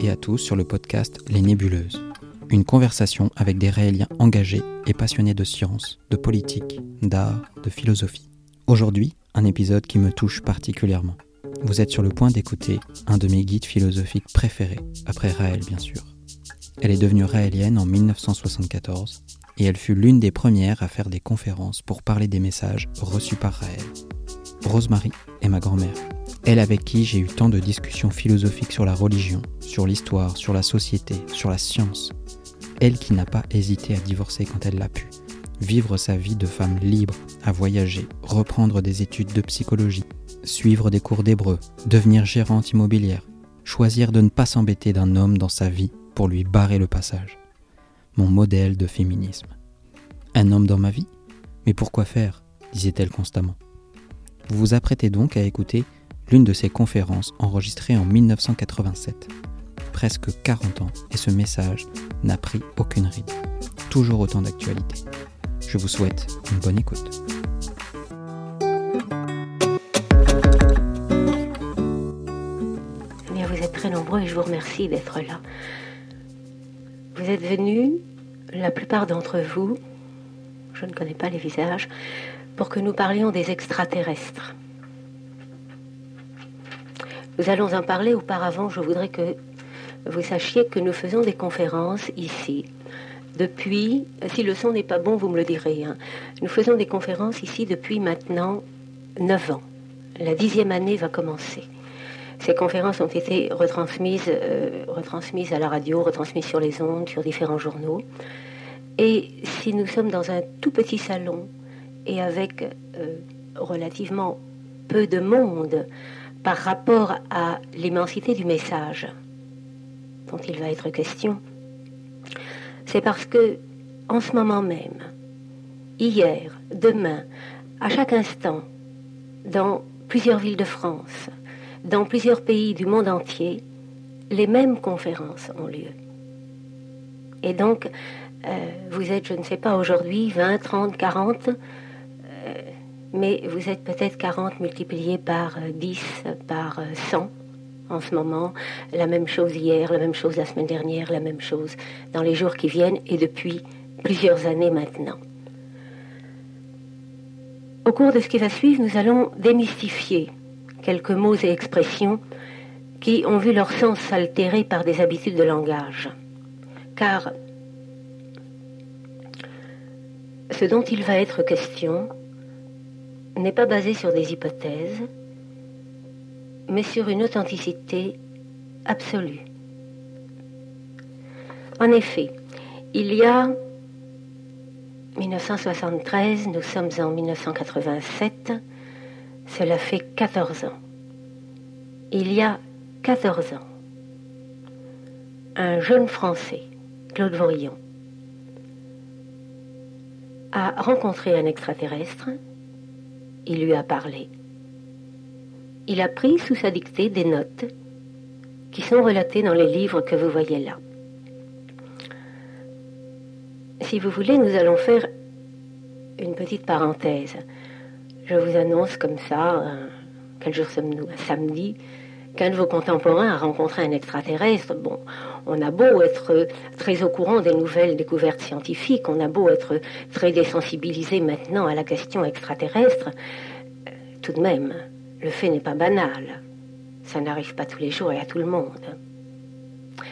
et à tous sur le podcast Les Nébuleuses. Une conversation avec des rééliens engagés et passionnés de science, de politique, d'art, de philosophie. Aujourd'hui, un épisode qui me touche particulièrement. Vous êtes sur le point d'écouter un de mes guides philosophiques préférés, après Raël bien sûr. Elle est devenue raélienne en 1974 et elle fut l'une des premières à faire des conférences pour parler des messages reçus par Raël. Rosemary est ma grand-mère. Elle avec qui j'ai eu tant de discussions philosophiques sur la religion, sur l'histoire, sur la société, sur la science. Elle qui n'a pas hésité à divorcer quand elle l'a pu, vivre sa vie de femme libre, à voyager, reprendre des études de psychologie, suivre des cours d'hébreu, devenir gérante immobilière, choisir de ne pas s'embêter d'un homme dans sa vie pour lui barrer le passage. Mon modèle de féminisme. Un homme dans ma vie? Mais pourquoi faire? disait-elle constamment. Vous vous apprêtez donc à écouter l'une de ses conférences enregistrées en 1987. Presque 40 ans et ce message n'a pris aucune ride. Toujours autant d'actualité. Je vous souhaite une bonne écoute. Bien, vous êtes très nombreux et je vous remercie d'être là. Vous êtes venus, la plupart d'entre vous, je ne connais pas les visages, pour que nous parlions des extraterrestres. Nous allons en parler auparavant. Je voudrais que vous sachiez que nous faisons des conférences ici. Depuis, si le son n'est pas bon, vous me le direz. Hein. Nous faisons des conférences ici depuis maintenant 9 ans. La dixième année va commencer. Ces conférences ont été retransmises, euh, retransmises à la radio, retransmises sur les ondes, sur différents journaux. Et si nous sommes dans un tout petit salon et avec euh, relativement peu de monde par rapport à l'immensité du message dont il va être question, c'est parce que en ce moment même, hier, demain, à chaque instant, dans plusieurs villes de France, dans plusieurs pays du monde entier, les mêmes conférences ont lieu. Et donc, euh, vous êtes, je ne sais pas, aujourd'hui 20, 30, 40, mais vous êtes peut-être 40 multipliés par 10, euh, par 100 euh, en ce moment. La même chose hier, la même chose la semaine dernière, la même chose dans les jours qui viennent et depuis plusieurs années maintenant. Au cours de ce qui va suivre, nous allons démystifier quelques mots et expressions qui ont vu leur sens altéré par des habitudes de langage. Car ce dont il va être question n'est pas basé sur des hypothèses, mais sur une authenticité absolue. En effet, il y a 1973, nous sommes en 1987, cela fait 14 ans. Il y a 14 ans, un jeune Français, Claude Vorillon, a rencontré un extraterrestre il lui a parlé. Il a pris sous sa dictée des notes qui sont relatées dans les livres que vous voyez là. Si vous voulez, nous allons faire une petite parenthèse. Je vous annonce comme ça, quel jour sommes-nous? Samedi, qu'un de vos contemporains a rencontré un extraterrestre. Bon, on a beau être très au courant des nouvelles découvertes scientifiques, on a beau être très désensibilisé maintenant à la question extraterrestre, euh, tout de même, le fait n'est pas banal. Ça n'arrive pas tous les jours et à tout le monde.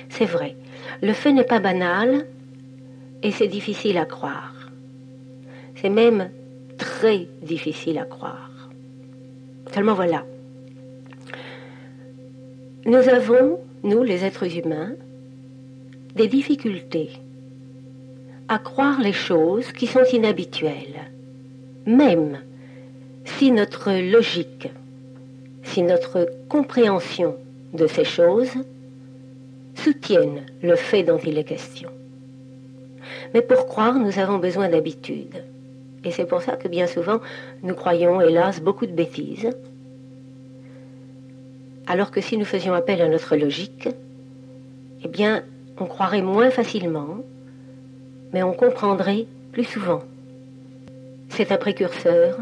C'est vrai, le fait n'est pas banal et c'est difficile à croire. C'est même très difficile à croire. Seulement voilà. Nous avons, nous les êtres humains, des difficultés à croire les choses qui sont inhabituelles, même si notre logique, si notre compréhension de ces choses soutiennent le fait dont il est question. Mais pour croire, nous avons besoin d'habitude. Et c'est pour ça que bien souvent, nous croyons, hélas, beaucoup de bêtises. Alors que si nous faisions appel à notre logique, eh bien, on croirait moins facilement, mais on comprendrait plus souvent. C'est un précurseur,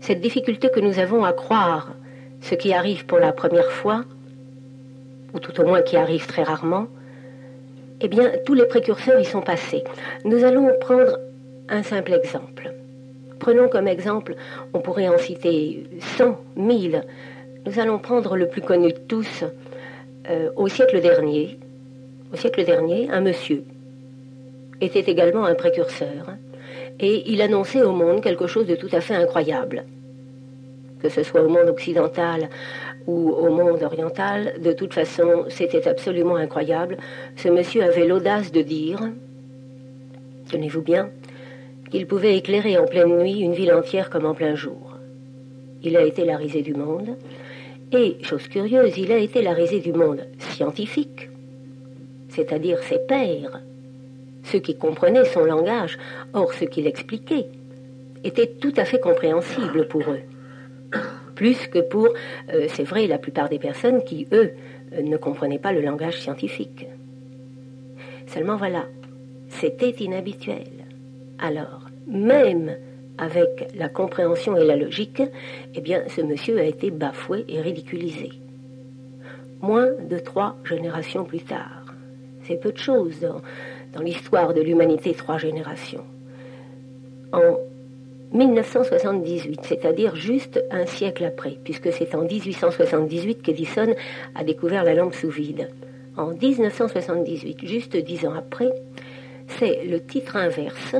cette difficulté que nous avons à croire ce qui arrive pour la première fois, ou tout au moins qui arrive très rarement, eh bien, tous les précurseurs y sont passés. Nous allons prendre un simple exemple. Prenons comme exemple, on pourrait en citer 100, 1000. Nous allons prendre le plus connu de tous. Euh, au siècle dernier, au siècle dernier, un monsieur était également un précurseur et il annonçait au monde quelque chose de tout à fait incroyable. Que ce soit au monde occidental ou au monde oriental, de toute façon, c'était absolument incroyable. Ce monsieur avait l'audace de dire, tenez-vous bien, qu'il pouvait éclairer en pleine nuit une ville entière comme en plein jour. Il a été la risée du monde, et, chose curieuse, il a été la risée du monde scientifique, c'est-à-dire ses pairs, ceux qui comprenaient son langage, or ce qu'il expliquait, était tout à fait compréhensible pour eux plus que pour, euh, c'est vrai, la plupart des personnes qui, eux, euh, ne comprenaient pas le langage scientifique. Seulement voilà, c'était inhabituel. Alors, même avec la compréhension et la logique, eh bien, ce monsieur a été bafoué et ridiculisé. Moins de trois générations plus tard. C'est peu de choses dans, dans l'histoire de l'humanité, trois générations. En 1978, c'est-à-dire juste un siècle après, puisque c'est en 1878 qu'Edison a découvert la lampe sous vide. En 1978, juste dix ans après, c'est le titre inverse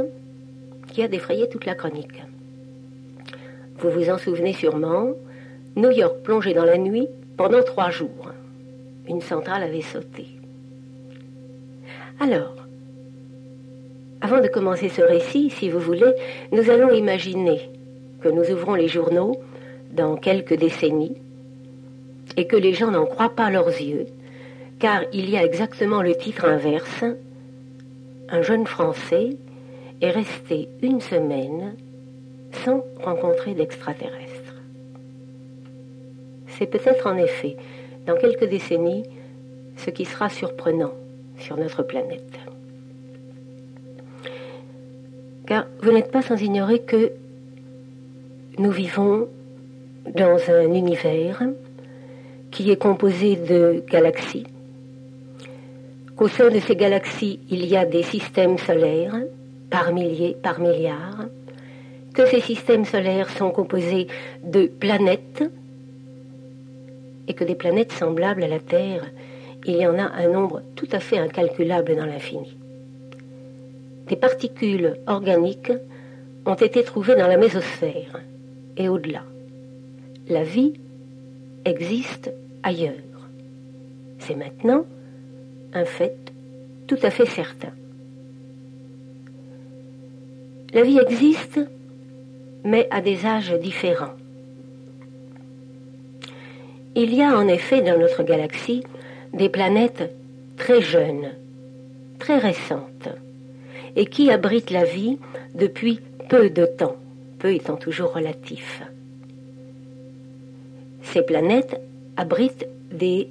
qui a défrayé toute la chronique. Vous vous en souvenez sûrement, New York plongé dans la nuit pendant trois jours. Une centrale avait sauté. Alors, avant de commencer ce récit, si vous voulez, nous allons imaginer que nous ouvrons les journaux dans quelques décennies et que les gens n'en croient pas leurs yeux, car il y a exactement le titre inverse. Un jeune Français est resté une semaine sans rencontrer d'extraterrestres. C'est peut-être en effet, dans quelques décennies, ce qui sera surprenant sur notre planète. Car vous n'êtes pas sans ignorer que nous vivons dans un univers qui est composé de galaxies, qu'au sein de ces galaxies, il y a des systèmes solaires par milliers, par milliards, que ces systèmes solaires sont composés de planètes et que des planètes semblables à la Terre, il y en a un nombre tout à fait incalculable dans l'infini des particules organiques ont été trouvées dans la mésosphère et au-delà. La vie existe ailleurs. C'est maintenant un fait tout à fait certain. La vie existe, mais à des âges différents. Il y a en effet dans notre galaxie des planètes très jeunes, très récentes, et qui abrite la vie depuis peu de temps, peu étant toujours relatif. Ces planètes abritent des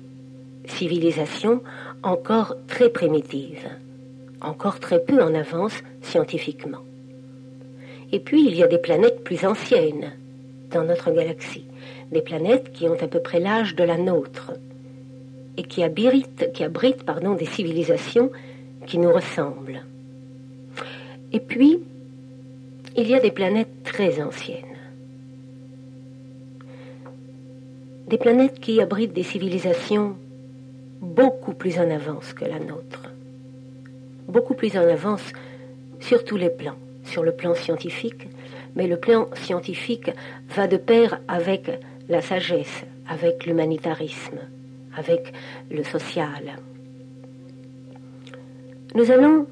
civilisations encore très primitives, encore très peu en avance scientifiquement. Et puis il y a des planètes plus anciennes dans notre galaxie, des planètes qui ont à peu près l'âge de la nôtre et qui abritent, pardon, des civilisations qui nous ressemblent. Et puis, il y a des planètes très anciennes. Des planètes qui abritent des civilisations beaucoup plus en avance que la nôtre. Beaucoup plus en avance sur tous les plans. Sur le plan scientifique, mais le plan scientifique va de pair avec la sagesse, avec l'humanitarisme, avec le social. Nous allons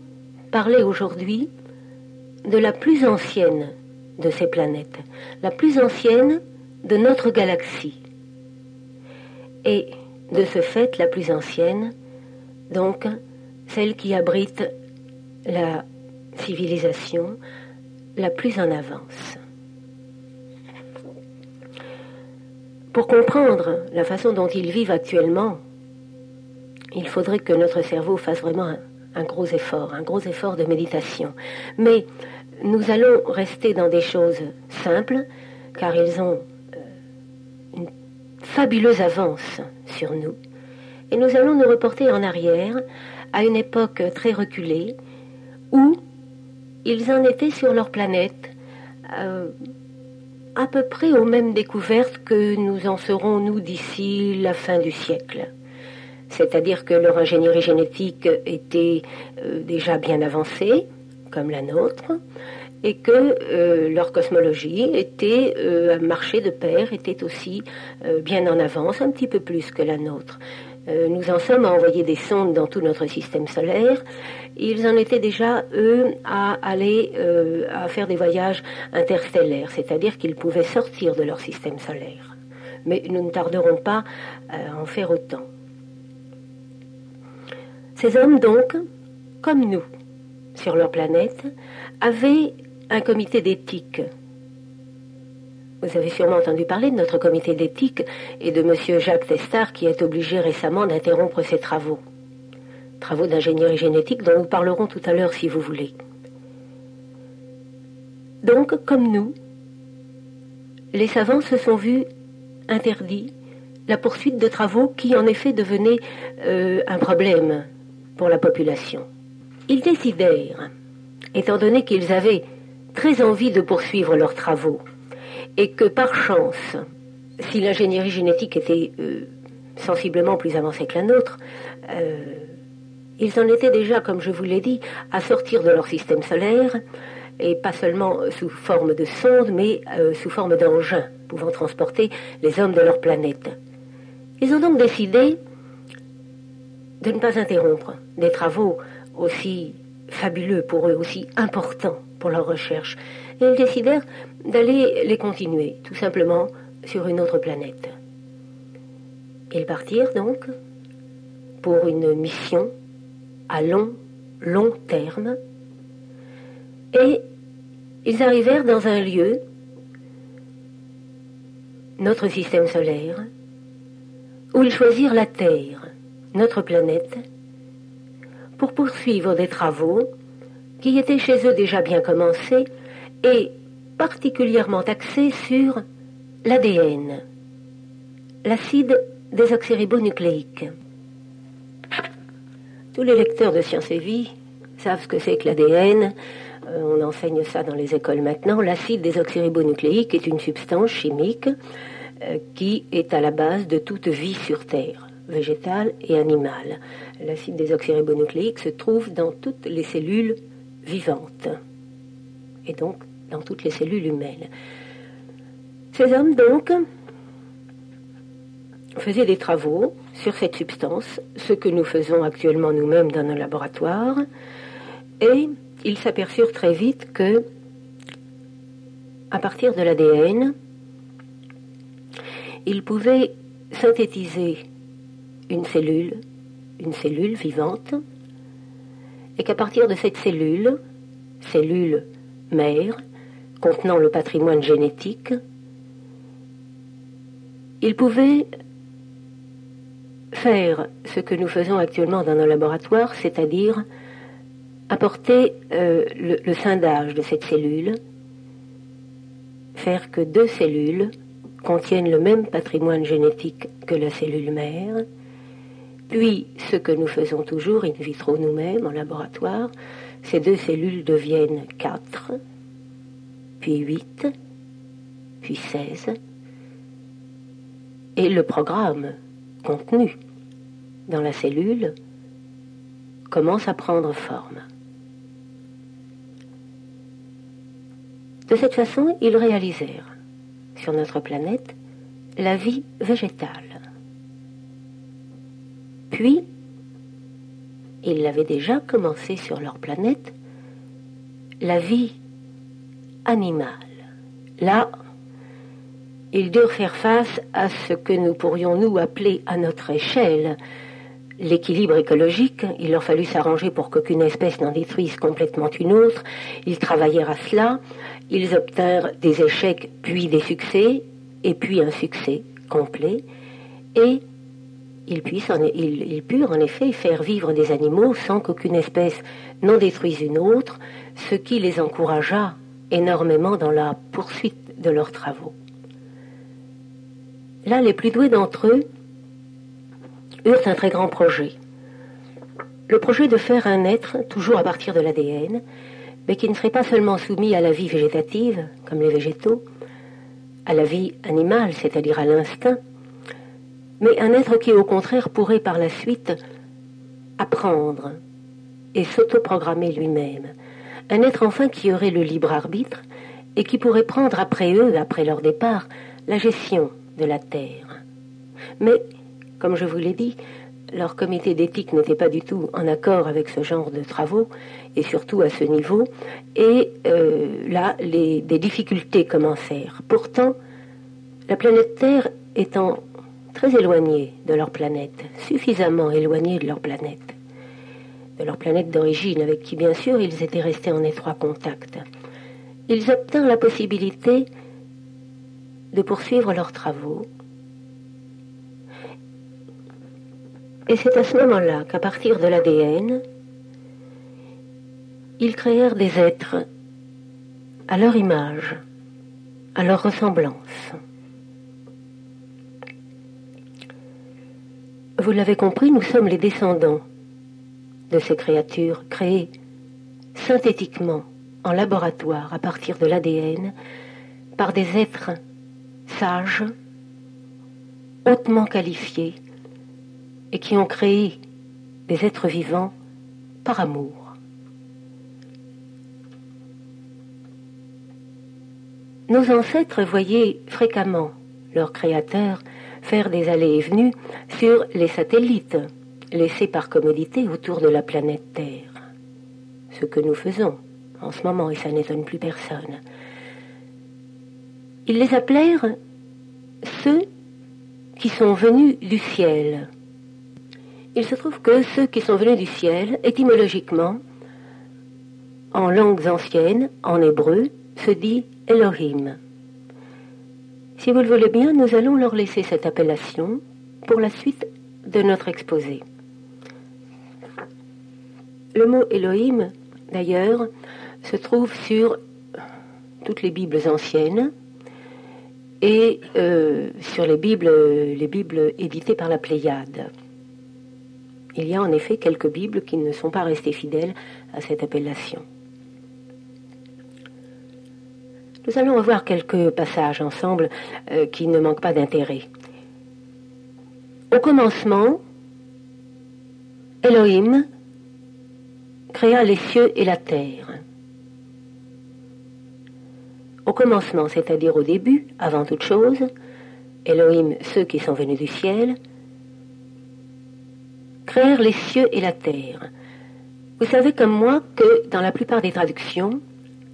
parler aujourd'hui de la plus ancienne de ces planètes, la plus ancienne de notre galaxie. Et de ce fait, la plus ancienne, donc celle qui abrite la civilisation la plus en avance. Pour comprendre la façon dont ils vivent actuellement, il faudrait que notre cerveau fasse vraiment un, gros effort, un gros effort de méditation. Mais nous allons rester dans des choses simples, car ils ont euh, une fabuleuse avance sur nous. Et nous allons nous reporter en arrière à une époque très reculée où ils en étaient sur leur planète euh, à peu près aux mêmes découvertes que nous en serons, nous, d'ici la fin du siècle. C'est-à-dire que leur ingénierie génétique était euh, déjà bien avancée, comme la nôtre, et que euh, leur cosmologie était euh, marché de pair, était aussi bien en avance, un petit peu plus que la nôtre. Nous en sommes à envoyer des sondes dans tout notre système solaire. Ils en étaient déjà, eux, à aller à faire des voyages interstellaires, c'est-à-dire qu'ils pouvaient sortir de leur système solaire. Mais nous ne tarderons pas à en faire autant. Ces hommes, donc, comme nous, sur leur planète, avaient un comité d'éthique. Vous avez sûrement entendu parler de notre comité d'éthique et de M. Jacques Testard qui est obligé récemment d'interrompre ses travaux. Travaux d'ingénierie génétique dont nous parlerons tout à l'heure si vous voulez. Donc, comme nous, les savants se sont vus interdits la poursuite de travaux qui en effet devenaient euh, un problème pour la population. Ils décidèrent, étant donné qu'ils avaient très envie de poursuivre leurs travaux et que par chance, si l'ingénierie génétique était euh, sensiblement plus avancée que la nôtre, euh, ils en étaient déjà, comme je vous l'ai dit, à sortir de leur système solaire, et pas seulement sous forme de sondes, mais euh, sous forme d'engins pouvant transporter les hommes de leur planète. Ils ont donc décidé de ne pas interrompre des travaux aussi fabuleux pour eux, aussi importants pour leur recherche. Et ils décidèrent d'aller les continuer, tout simplement, sur une autre planète. Ils partirent donc pour une mission à long, long terme, et ils arrivèrent dans un lieu, notre système solaire, où ils choisirent la Terre, notre planète, pour poursuivre des travaux qui étaient chez eux déjà bien commencés et particulièrement axés sur l'ADN, l'acide désoxyribonucléique. Tous les lecteurs de Sciences et Vie savent ce que c'est que l'ADN. Euh, on enseigne ça dans les écoles maintenant. L'acide désoxyribonucléique est une substance chimique euh, qui est à la base de toute vie sur Terre végétale et animale. L'acide désoxyribonucléique se trouve dans toutes les cellules vivantes, et donc dans toutes les cellules humaines. Ces hommes, donc, faisaient des travaux sur cette substance, ce que nous faisons actuellement nous-mêmes dans nos laboratoires, et ils s'aperçurent très vite que, à partir de l'ADN, ils pouvaient synthétiser une cellule, une cellule vivante, et qu'à partir de cette cellule, cellule mère, contenant le patrimoine génétique, il pouvait faire ce que nous faisons actuellement dans nos laboratoires, c'est-à-dire apporter euh, le, le scindage de cette cellule, faire que deux cellules contiennent le même patrimoine génétique que la cellule mère, puis, ce que nous faisons toujours in vitro nous-mêmes en laboratoire, ces deux cellules deviennent 4, puis 8, puis 16, et le programme contenu dans la cellule commence à prendre forme. De cette façon, ils réalisèrent sur notre planète la vie végétale. Puis, ils l'avaient déjà commencé sur leur planète, la vie animale. Là, ils durent faire face à ce que nous pourrions nous appeler à notre échelle l'équilibre écologique. Il leur fallut s'arranger pour qu'aucune espèce n'en détruise complètement une autre. Ils travaillèrent à cela. Ils obtinrent des échecs, puis des succès, et puis un succès complet. Et ils, purent en effet faire vivre des animaux sans qu'aucune espèce n'en détruise une autre, ce qui les encouragea énormément dans la poursuite de leurs travaux. Là, les plus doués d'entre eux eurent un très grand projet. Le projet de faire un être, toujours à partir de l'ADN, mais qui ne serait pas seulement soumis à la vie végétative, comme les végétaux, à la vie animale, c'est-à-dire à, l'instinct, mais un être qui au contraire pourrait par la suite apprendre et s'autoprogrammer lui-même. Un être enfin qui aurait le libre arbitre et qui pourrait prendre après eux, après leur départ, la gestion de la Terre. Mais, comme je vous l'ai dit, leur comité d'éthique n'était pas du tout en accord avec ce genre de travaux, et surtout à ce niveau, et euh, là, des difficultés commencèrent. Pourtant, la planète Terre étant très éloignée de leur planète, suffisamment éloignée de leur planète, leur planète d'origine, avec qui bien sûr ils étaient restés en étroit contact, ils obtinrent la possibilité de poursuivre leurs travaux Et c'est à ce moment-là qu'à partir de l'ADN, ils créèrent des êtres à leur image, à leur ressemblance. Vous l'avez compris, nous sommes les descendants de ces créatures créées synthétiquement en laboratoire à partir de l'ADN par des êtres sages, hautement qualifiés, et qui ont créé des êtres vivants par amour. Nos ancêtres voyaient fréquemment leurs créateurs faire des allées et venues sur les satellites laissés par commodité autour de la planète Terre. Ce que nous faisons en ce moment, et ça n'étonne plus personne. Ils les appelèrent ceux qui sont venus du ciel. Il se trouve que ceux qui sont venus du ciel, étymologiquement, en langues anciennes, en hébreu, se dit Elohim. Si vous le voulez bien, nous allons leur laisser cette appellation pour la suite de notre exposé. Le mot Elohim, d'ailleurs, se trouve sur toutes les Bibles anciennes et euh, sur les Bibles, les Bibles éditées par la Pléiade. Il y a en effet quelques Bibles qui ne sont pas restées fidèles à cette appellation. Nous allons revoir quelques passages ensemble euh, qui ne manquent pas d'intérêt. Au commencement, Elohim créa les cieux et la terre. Au commencement, c'est-à-dire au début, avant toute chose, Elohim, ceux qui sont venus du ciel, créèrent les cieux et la terre. Vous savez comme moi que dans la plupart des traductions,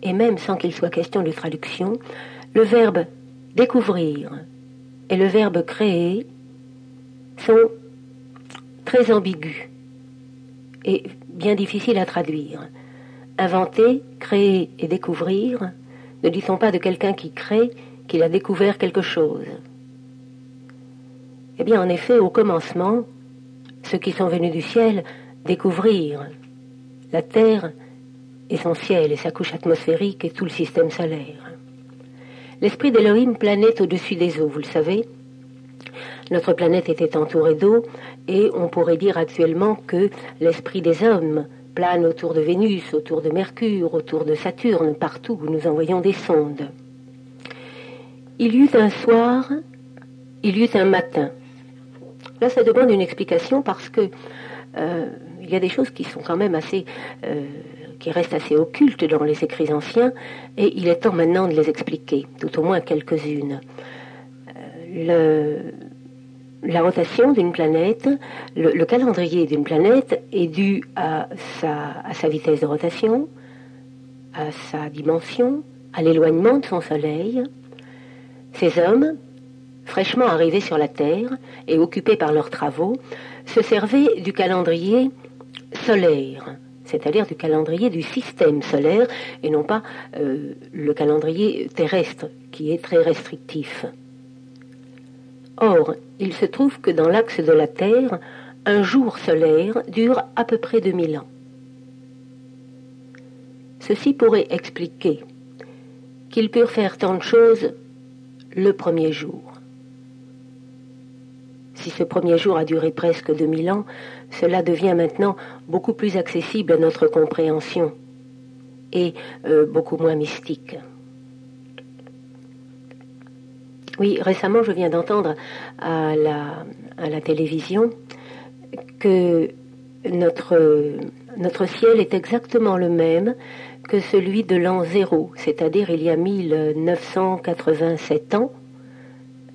et même sans qu'il soit question de traduction, le verbe découvrir et le verbe créer sont très ambigus et bien difficiles à traduire. Inventer, créer et découvrir, ne dit-on pas de quelqu'un qui crée qu'il a découvert quelque chose Eh bien, en effet, au commencement, ceux qui sont venus du ciel découvrir la Terre et son ciel et sa couche atmosphérique et tout le système solaire. L'esprit d'Elohim planait au-dessus des eaux, vous le savez. Notre planète était entourée d'eau et on pourrait dire actuellement que l'esprit des hommes plane autour de Vénus, autour de Mercure, autour de Saturne, partout où nous envoyons des sondes. Il y eut un soir, il y eut un matin. Là, ça demande une explication parce que euh, il y a des choses qui sont quand même assez, euh, qui restent assez occultes dans les écrits anciens, et il est temps maintenant de les expliquer, tout au moins quelques-unes. La rotation d'une planète, le, calendrier d'une planète est dû à sa, à sa vitesse de rotation, à sa dimension, à l'éloignement de son Soleil. Ces hommes, fraîchement arrivés sur la Terre et occupés par leurs travaux, se servaient du calendrier solaire, c'est-à-dire du calendrier du système solaire et non pas euh, le calendrier terrestre qui est très restrictif. Or, il se trouve que dans l'axe de la Terre, un jour solaire dure à peu près 2000 ans. Ceci pourrait expliquer qu'ils purent faire tant de choses le premier jour. si ce premier jour a duré presque 2000 ans, cela devient maintenant beaucoup plus accessible à notre compréhension et euh, beaucoup moins mystique. Oui, récemment, je viens d'entendre à la, télévision que notre, notre ciel est exactement le même que celui de l'an zéro, c'est-à-dire il y a 1987 ans.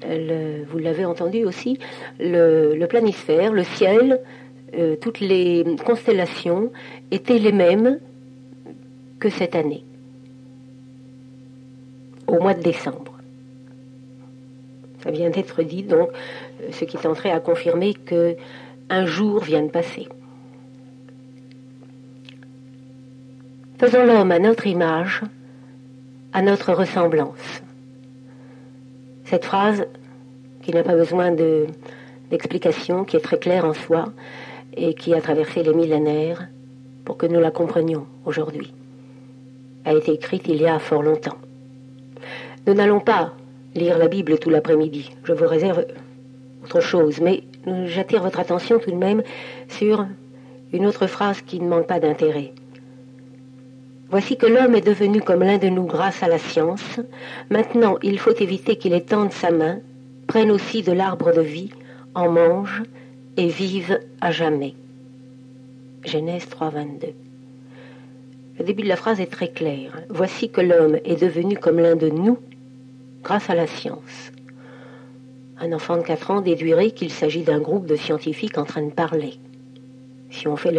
vous l'avez entendu aussi, le, planisphère, le ciel, euh, toutes les constellations étaient les mêmes que cette année, au mois de décembre. Ça vient d'être dit, donc, euh, ce qui tenterait à confirmer que un jour vient de passer. Faisons l'homme à notre image, à notre ressemblance. Cette phrase, qui n'a pas besoin d'explication, qui est très claire en soi et qui a traversé les millénaires pour que nous la comprenions aujourd'hui, a été écrite il y a fort longtemps. Nous n'allons pas lire la Bible tout l'après-midi. Je vous réserve autre chose, mais j'attire votre attention tout de même sur une autre phrase qui ne manque pas d'intérêt. Voici que l'homme est devenu comme l'un de nous grâce à la science. Maintenant, il faut éviter qu'il étende sa main, prenne aussi de l'arbre de vie, en mange et vive à jamais. Genèse 3, 22. Le début de la phrase est très clair. Voici que l'homme est devenu comme l'un de nous grâce à la science. Un enfant de 4 ans déduirait qu'il s'agit d'un groupe de scientifiques en train de parler, si on fait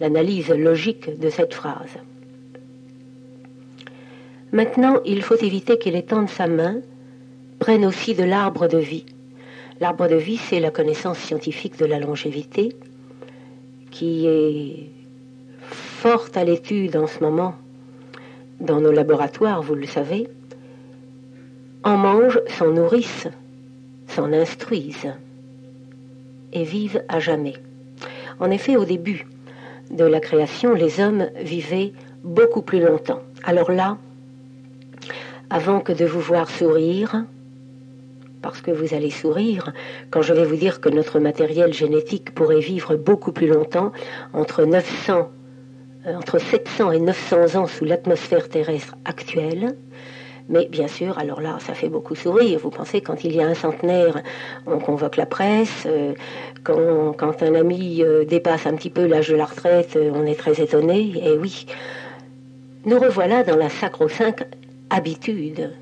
l'analyse logique de cette phrase. Maintenant, il faut éviter qu'il étende sa main, prenne aussi de l'arbre de vie. L'arbre de vie, c'est la connaissance scientifique de la longévité, qui est forte à l'étude en ce moment dans nos laboratoires, vous le savez, en mangent, s'en nourrissent, s'en instruisent et vivent à jamais. En effet, au début de la création, les hommes vivaient beaucoup plus longtemps. Alors là, avant que de vous voir sourire, parce que vous allez sourire, quand je vais vous dire que notre matériel génétique pourrait vivre beaucoup plus longtemps, entre 900, euh, entre 700 et 900 ans sous l'atmosphère terrestre actuelle, mais bien sûr, alors là, ça fait beaucoup sourire. Vous pensez, quand il y a un centenaire, on convoque la presse. Euh, quand, un ami euh, dépasse un petit peu l'âge de la retraite, on est très étonné. Et oui, nous revoilà dans la sacro-sainte habitude.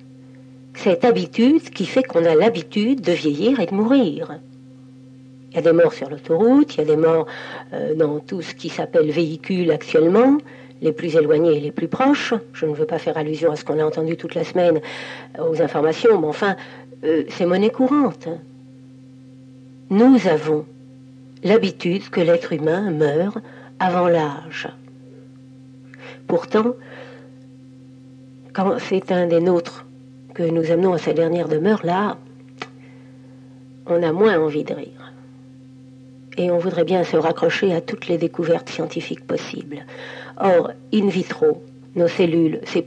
Cette habitude qui fait qu'on a l'habitude de vieillir et de mourir. Il y a des morts sur l'autoroute, il y a des morts euh, dans tout ce qui s'appelle véhicule actuellement, les plus éloignés et les plus proches. Je ne veux pas faire allusion à ce qu'on a entendu toute la semaine euh, aux informations, mais enfin, euh, c'est monnaie courante. Nous avons l'habitude que l'être humain meurt avant l'âge. Pourtant, quand c'est un des nôtres que nous amenons à sa dernière demeure, là, on a moins envie de rire. Et on voudrait bien se raccrocher à toutes les découvertes scientifiques possibles. Or, in vitro, nos cellules, c'est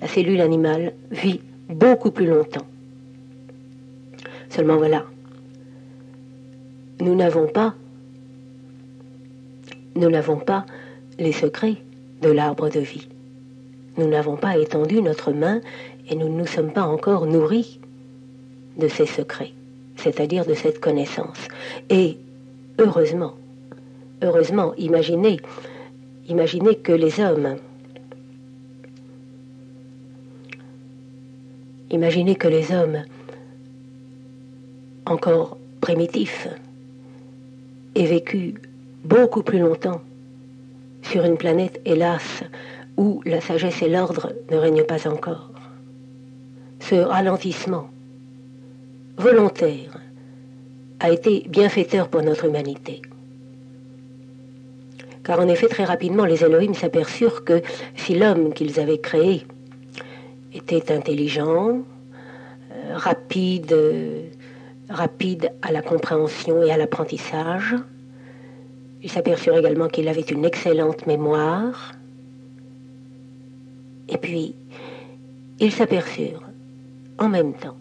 la cellule animale vit beaucoup plus longtemps. Seulement voilà, nous n'avons pas, nous n'avons pas les secrets de l'arbre de vie. Nous n'avons pas étendu notre main et nous ne nous sommes pas encore nourris de ces secrets, c'est-à-dire de cette connaissance. Et heureusement, heureusement, imaginez, imaginez que les hommes, imaginez que les hommes encore primitifs aient vécu beaucoup plus longtemps sur une planète, hélas, où la sagesse et l'ordre ne règnent pas encore. Ce ralentissement volontaire a été bienfaiteur pour notre humanité. Car en effet, très rapidement, les Elohim s'aperçurent que si l'homme qu'ils avaient créé était intelligent, euh, rapide, rapide à la compréhension et à l'apprentissage, ils s'aperçurent également qu'il avait une excellente mémoire, et puis, ils s'aperçurent en même temps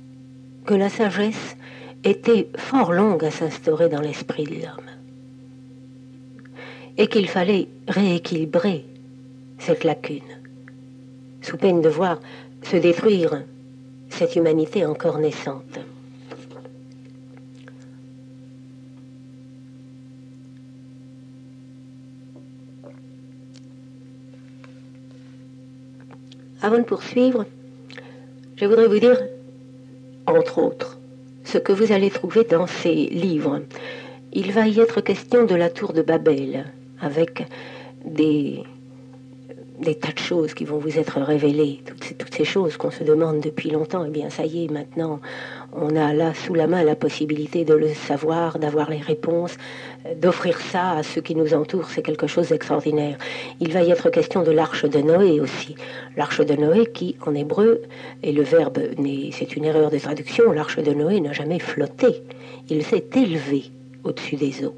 que la sagesse était fort longue à s'instaurer dans l'esprit de l'homme. Et qu'il fallait rééquilibrer cette lacune, sous peine de voir se détruire cette humanité encore naissante. Avant de poursuivre, je voudrais vous dire, entre autres, ce que vous allez trouver dans ces livres. Il va y être question de la tour de Babel, avec des tas de choses qui vont vous être révélées, toutes ces, toutes ces choses qu'on se demande depuis longtemps, et eh bien ça y est, maintenant, on a là sous la main la possibilité de le savoir, d'avoir les réponses, d'offrir ça à ceux qui nous entourent, c'est quelque chose d'extraordinaire. Il va y être question de l'arche de Noé aussi. L'arche de Noé qui, en hébreu, et le verbe, c'est une erreur de traduction, l'arche de Noé n'a jamais flotté, il s'est élevé au-dessus des eaux.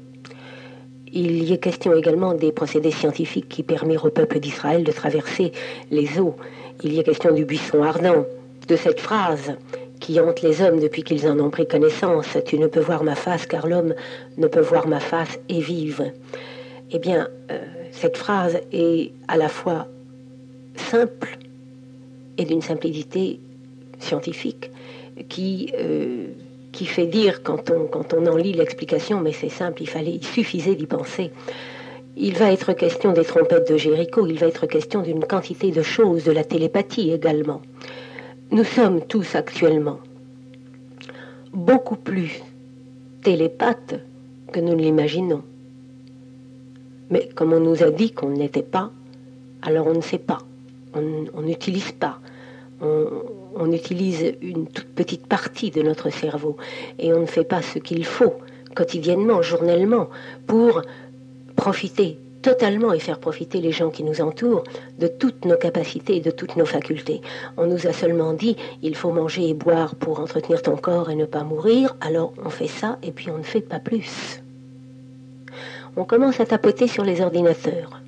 Il y est question également des procédés scientifiques qui permirent au peuple d'Israël de traverser les eaux. Il y est question du buisson ardent, de cette phrase qui hante les hommes depuis qu'ils en ont pris connaissance. Tu ne peux voir ma face car l'homme ne peut voir ma face et vivre. Eh bien, euh, cette phrase est à la fois simple et d'une simplicité scientifique qui euh, qui fait dire quand on, en lit l'explication, mais c'est simple, il, fallait, il suffisait d'y penser. Il va être question des trompettes de Jéricho, il va être question d'une quantité de choses, de la télépathie également. Nous sommes tous actuellement beaucoup plus télépathes que nous ne l'imaginons. Mais comme on nous a dit qu'on n'était pas, alors on ne sait pas, on n'utilise pas. On, utilise une toute petite partie de notre cerveau et on ne fait pas ce qu'il faut quotidiennement, journellement, pour profiter totalement et faire profiter les gens qui nous entourent de toutes nos capacités et de toutes nos facultés. On nous a seulement dit il faut manger et boire pour entretenir ton corps et ne pas mourir, alors on fait ça et puis on ne fait pas plus. On commence à tapoter sur les ordinateurs.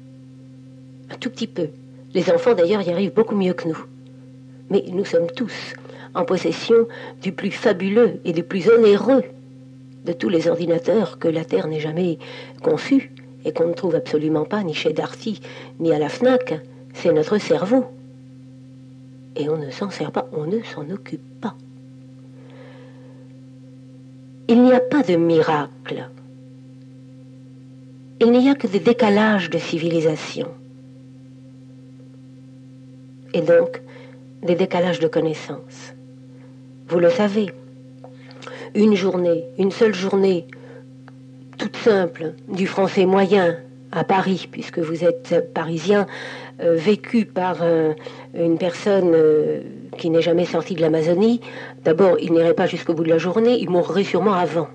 Un tout petit peu. Les enfants d'ailleurs y arrivent beaucoup mieux que nous. Mais nous sommes tous en possession du plus fabuleux et du plus onéreux de tous les ordinateurs que la Terre n'ait jamais conçus et qu'on ne trouve absolument pas ni chez Darty ni à la FNAC, c'est notre cerveau. Et on ne s'en sert pas, on ne s'en occupe pas. Il n'y a pas de miracle. Il n'y a que des décalages de civilisation. Et donc, des décalages de connaissances. Vous le savez, une journée, une seule journée, toute simple, du français moyen à Paris, puisque vous êtes parisien, euh, vécu par euh, une personne euh, qui n'est jamais sortie de l'Amazonie, d'abord, il n'irait pas jusqu'au bout de la journée, il mourrait sûrement avant.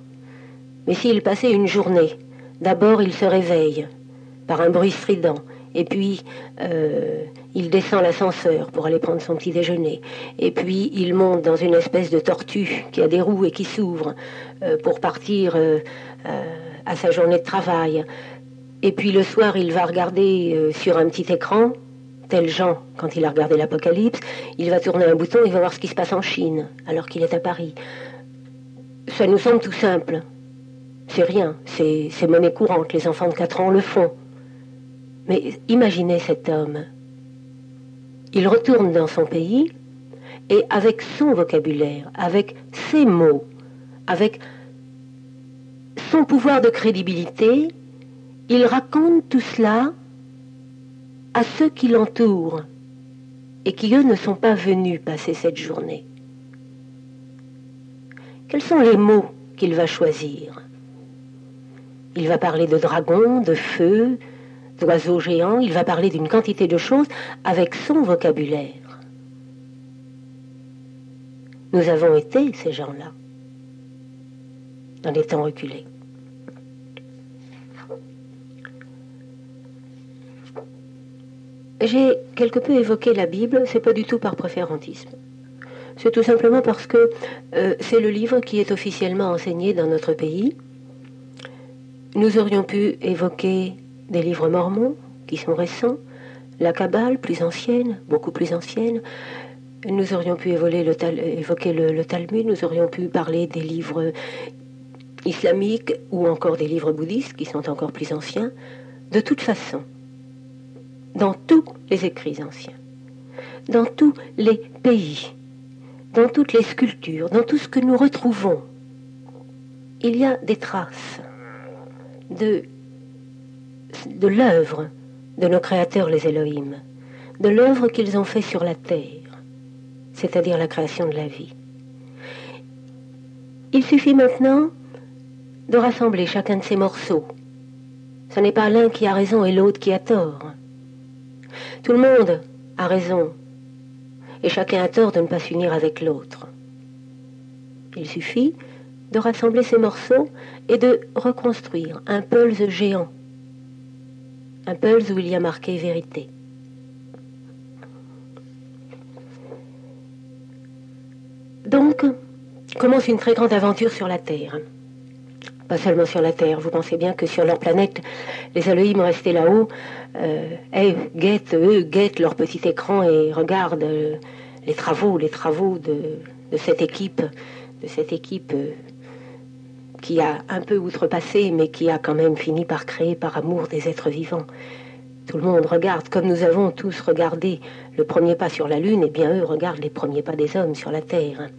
Mais s'il passait une journée, d'abord il se réveille par un bruit strident, et puis il descend l'ascenseur pour aller prendre son petit déjeuner. Et puis il monte dans une espèce de tortue qui a des roues et qui s'ouvre euh, pour partir euh, euh, à sa journée de travail. Et puis le soir, il va regarder sur un petit écran, tel Jean quand il a regardé l'Apocalypse, il va tourner un bouton, il va voir ce qui se passe en Chine alors qu'il est à Paris. Ça nous semble tout simple. C'est rien, c'est monnaie courante, les enfants de 4 ans le font. Mais imaginez cet homme il retourne dans son pays et avec son vocabulaire, avec ses mots, avec son pouvoir de crédibilité, il raconte tout cela à ceux qui l'entourent et qui, eux, ne sont pas venus passer cette journée. Quels sont les mots qu'il va choisir? Il va parler de dragons, de feu, d'oiseaux géants, il va parler d'une quantité de choses avec son vocabulaire. Nous avons été ces gens-là dans les temps reculés. J'ai quelque peu évoqué la Bible, c'est pas du tout par préférentisme. C'est tout simplement parce que euh, c'est le livre qui est officiellement enseigné dans notre pays. Nous aurions pu évoquer des livres mormons qui sont récents, la Kabbale plus ancienne, beaucoup plus ancienne, nous aurions pu évoquer le, Talmud, nous aurions pu parler des livres islamiques ou encore des livres bouddhistes qui sont encore plus anciens. De toute façon, dans tous les écrits anciens, dans tous les pays, dans toutes les sculptures, dans tout ce que nous retrouvons, il y a des traces de, de l'œuvre de nos créateurs les Elohim, de l'œuvre qu'ils ont fait sur la terre, c'est-à-dire la création de la vie. Il suffit maintenant de rassembler chacun de ces morceaux. Ce n'est pas l'un qui a raison et l'autre qui a tort. Tout le monde a raison et chacun a tort de ne pas s'unir avec l'autre. Il suffit de rassembler ces morceaux et de reconstruire un pulse géant, un pulse où il y a marqué vérité. Donc, commence une très grande aventure sur la Terre. Pas seulement sur la Terre, vous pensez bien que sur leur planète, les Elohim restés là-haut, euh, guettent, eux, guettent leur petit écran et regardent euh, les travaux, les travaux de, cette équipe, de cette équipe euh, qui a un peu outrepassé, mais qui a quand même fini par créer par amour des êtres vivants. Tout le monde regarde, comme nous avons tous regardé le premier pas sur la Lune, et bien eux regardent les premiers pas des hommes sur la Terre.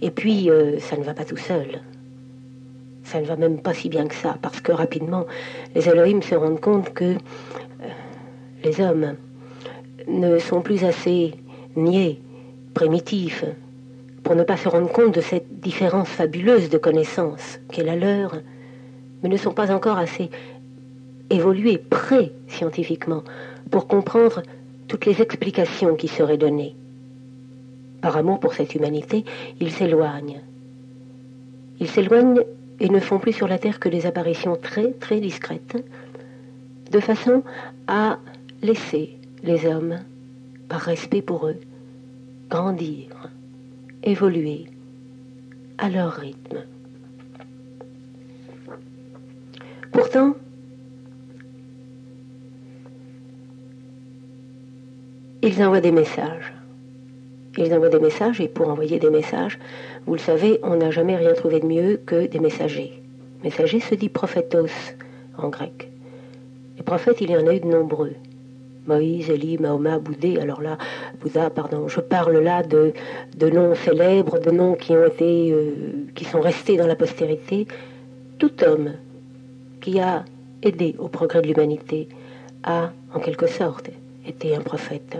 Et puis, euh, ça ne va pas tout seul. Ça ne va même pas si bien que ça, parce que rapidement, les Elohim se rendent compte que euh, les hommes ne sont plus assez niais, primitifs, pour ne pas se rendre compte de cette différence fabuleuse de connaissances qu'est la leur, mais ne sont pas encore assez évolués, prêts scientifiquement, pour comprendre toutes les explications qui seraient données. Par amour pour cette humanité, ils s'éloignent. Ils s'éloignent et ne font plus sur la Terre que des apparitions très très discrètes, de façon à laisser les hommes, par respect pour eux, grandir évoluer à leur rythme. Pourtant, ils envoient des messages. Ils envoient des messages et pour envoyer des messages, vous le savez, on n'a jamais rien trouvé de mieux que des messagers. Messager se dit prophétos en grec. Les prophètes, il y en a eu de nombreux. Moïse, Élie, Mahoma, Bouddha. Alors là, Bouddha, pardon, je parle là de, noms célèbres, de noms qui ont été, euh, qui sont restés dans la postérité. Tout homme qui a aidé au progrès de l'humanité a, en quelque sorte, été un prophète.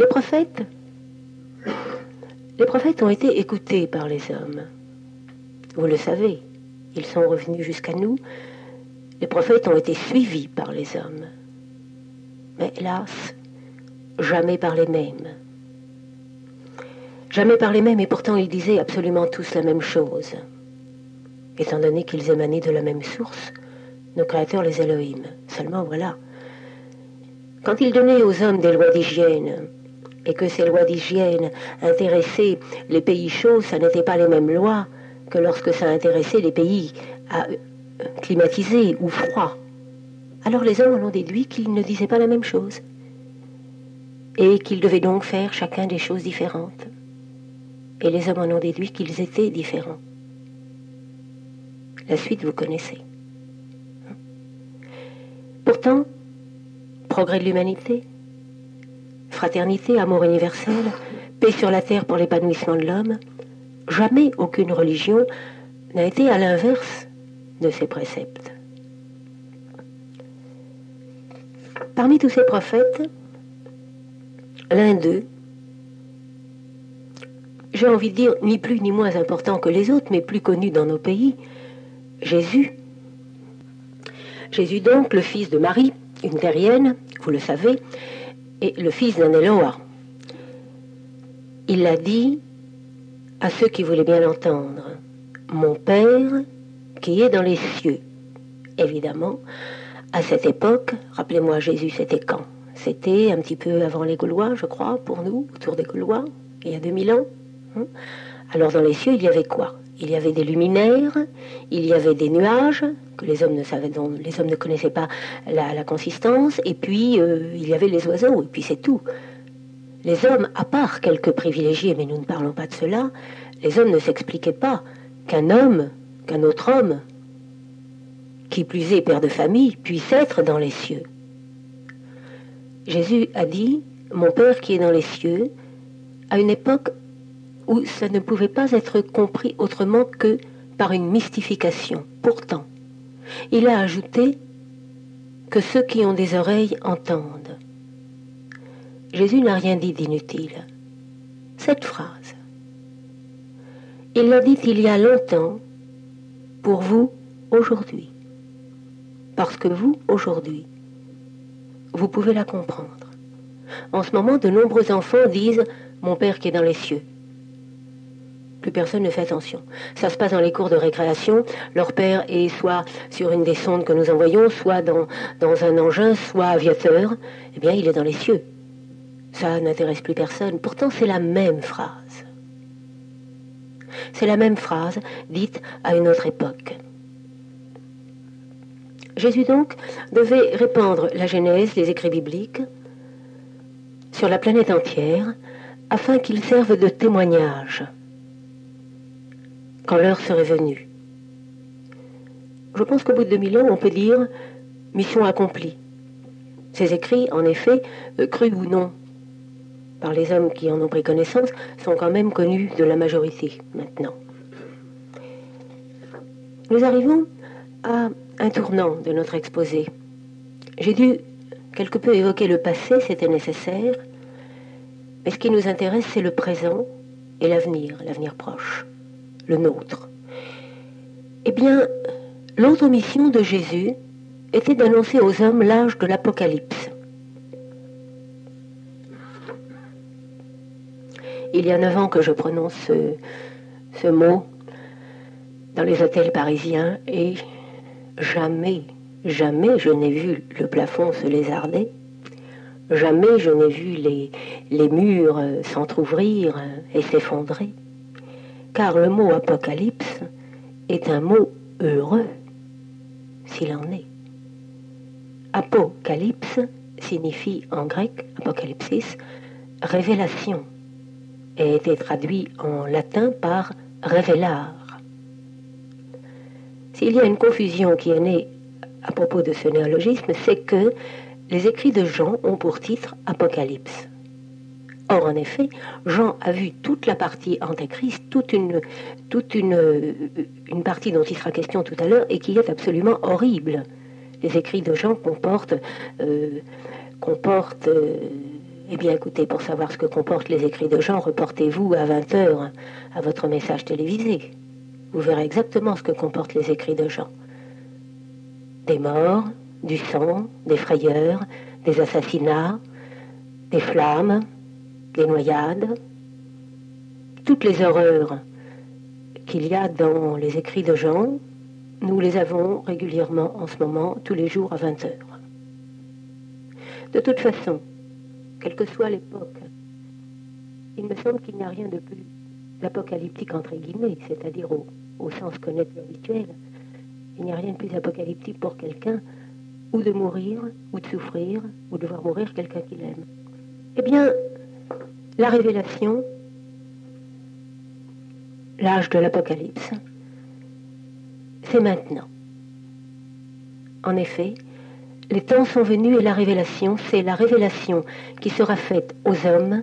Les prophètes, les prophètes ont été écoutés par les hommes. Vous le savez, ils sont revenus jusqu'à nous. Les prophètes ont été suivis par les hommes mais hélas, jamais par les mêmes. Jamais par les mêmes, et pourtant ils disaient absolument tous la même chose. Étant donné qu'ils émanaient de la même source, nos créateurs les Elohim. Seulement voilà. Quand ils donnaient aux hommes des lois d'hygiène, et que ces lois d'hygiène intéressaient les pays chauds, ça n'était pas les mêmes lois que lorsque ça intéressait les pays climatisés ou froids. Alors les hommes en ont déduit qu'ils ne disaient pas la même chose et qu'ils devaient donc faire chacun des choses différentes. Et les hommes en ont déduit qu'ils étaient différents. La suite, vous connaissez. Pourtant, progrès de l'humanité, fraternité, amour universel, paix sur la terre pour l'épanouissement de l'homme, jamais aucune religion n'a été à l'inverse de ces préceptes. Parmi tous ces prophètes, l'un d'eux, j'ai envie de dire ni plus ni moins important que les autres, mais plus connu dans nos pays, Jésus. Jésus donc, le fils de Marie, une terrienne, vous le savez, et le fils d'un Éloa. Il l'a dit à ceux qui voulaient bien l'entendre. Mon Père qui est dans les cieux. Évidemment, à cette époque, rappelez-moi Jésus, c'était quand? C'était un petit peu avant les Gaulois, je crois, pour nous, autour des Gaulois, il y a 2000 ans. Hein. Alors dans les cieux, il y avait quoi? Il y avait des luminaires, il y avait des nuages que les hommes ne dont les hommes ne connaissaient pas la, consistance, et puis euh, il y avait les oiseaux, et puis c'est tout. les hommes, à part quelques privilégiés, mais nous ne parlons pas de cela, les hommes ne s'expliquaient pas qu'un homme, qu'un autre homme, qui plus est père de famille, puisse être dans les cieux. Jésus a dit, mon Père qui est dans les cieux, à une époque où ça ne pouvait pas être compris autrement que par une mystification. Pourtant, il a ajouté que ceux qui ont des oreilles entendent. Jésus n'a rien dit d'inutile. Cette phrase, il l'a dit il y a longtemps, pour vous aujourd'hui. Parce que vous, aujourd'hui, vous pouvez la comprendre. En ce moment, de nombreux enfants disent Mon Père qui est dans les cieux plus personne ne fait attention. Ça se passe dans les cours de récréation. Leur père est soit sur une des sondes que nous envoyons, soit dans, dans un engin, soit aviateur. Eh bien, il est dans les cieux. Ça n'intéresse plus personne. Pourtant, c'est la même phrase. C'est la même phrase dite à une autre époque. Jésus donc devait répandre la Genèse, les écrits bibliques, sur la planète entière, afin qu'ils servent de témoignage quand l'heure serait venue. Je pense qu'au bout de 2000 ans, on peut dire mission accomplie. Ces écrits, en effet, euh, crus ou non par les hommes qui en ont pris connaissance, sont quand même connus de la majorité maintenant. Nous arrivons à un tournant de notre exposé. J'ai dû quelque peu évoquer le passé, c'était nécessaire, mais ce qui nous intéresse, c'est le présent et l'avenir, l'avenir proche le nôtre. Eh bien, l'autre mission de Jésus était d'annoncer aux hommes l'âge de l'Apocalypse. Il y a neuf ans que je prononce ce, ce mot dans les hôtels parisiens et jamais, jamais je n'ai vu le plafond se lézarder. Jamais je n'ai vu les, murs s'entr'ouvrir et s'effondrer car le mot apocalypse est un mot heureux, s'il en est. Apocalypse signifie en grec, apocalypsis, révélation, et a été traduit en latin par révélar. S'il y a une confusion qui est née à propos de ce néologisme, c'est que les écrits de Jean ont pour titre Apocalypse. Or, en effet, Jean a vu toute la partie Antéchrist, toute une, partie dont il sera question tout à l'heure, et qui est absolument horrible. Les écrits de Jean comportent, euh, euh, eh bien écoutez, pour savoir ce que comportent les écrits de Jean, reportez-vous à 20h à votre message télévisé. Vous verrez exactement ce que comportent les écrits de Jean. Des morts, du sang, des frayeurs, des assassinats, des flammes, des noyades, toutes les horreurs qu'il y a dans les écrits de Jean, nous les avons régulièrement en ce moment, tous les jours à 20 heures. De toute façon, quelle que soit l'époque, il me semble qu'il n'y a rien de plus apocalyptique entre guillemets, c'est-à-dire au, au, sens connaître habituel. Il n'y a rien de plus apocalyptique pour quelqu'un ou de mourir, ou de souffrir, ou de voir mourir quelqu'un qu'il aime. Eh bien, la révélation, l'âge de l'Apocalypse, c'est maintenant. En effet, les temps sont venus et la révélation, c'est la révélation qui sera faite aux hommes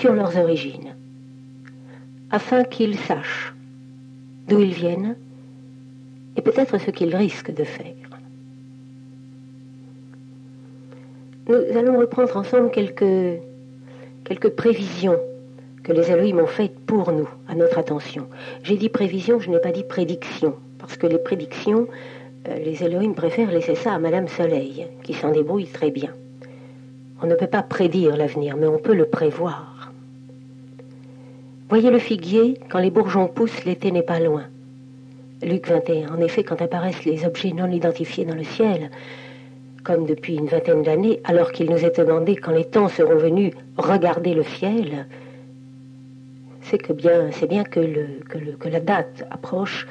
sur leurs origines, afin qu'ils sachent d'où ils viennent et peut-être ce qu'ils risquent de faire. Nous allons reprendre ensemble quelques prévisions que les Elohim ont faites pour nous, à notre attention. J'ai dit prévision, je n'ai pas dit prédiction, parce que les prédictions, euh, les Elohim préfèrent laisser ça à Madame Soleil, qui s'en débrouille très bien. On ne peut pas prédire l'avenir, mais on peut le prévoir. Voyez le figuier, quand les bourgeons poussent, l'été n'est pas loin. Luc 21. En effet, quand apparaissent les objets non identifiés dans le ciel, comme depuis une vingtaine d'années, alors qu'il nous est demandé quand les temps seront venus regarder le ciel, c'est que bien, c'est bien que, que, la date approche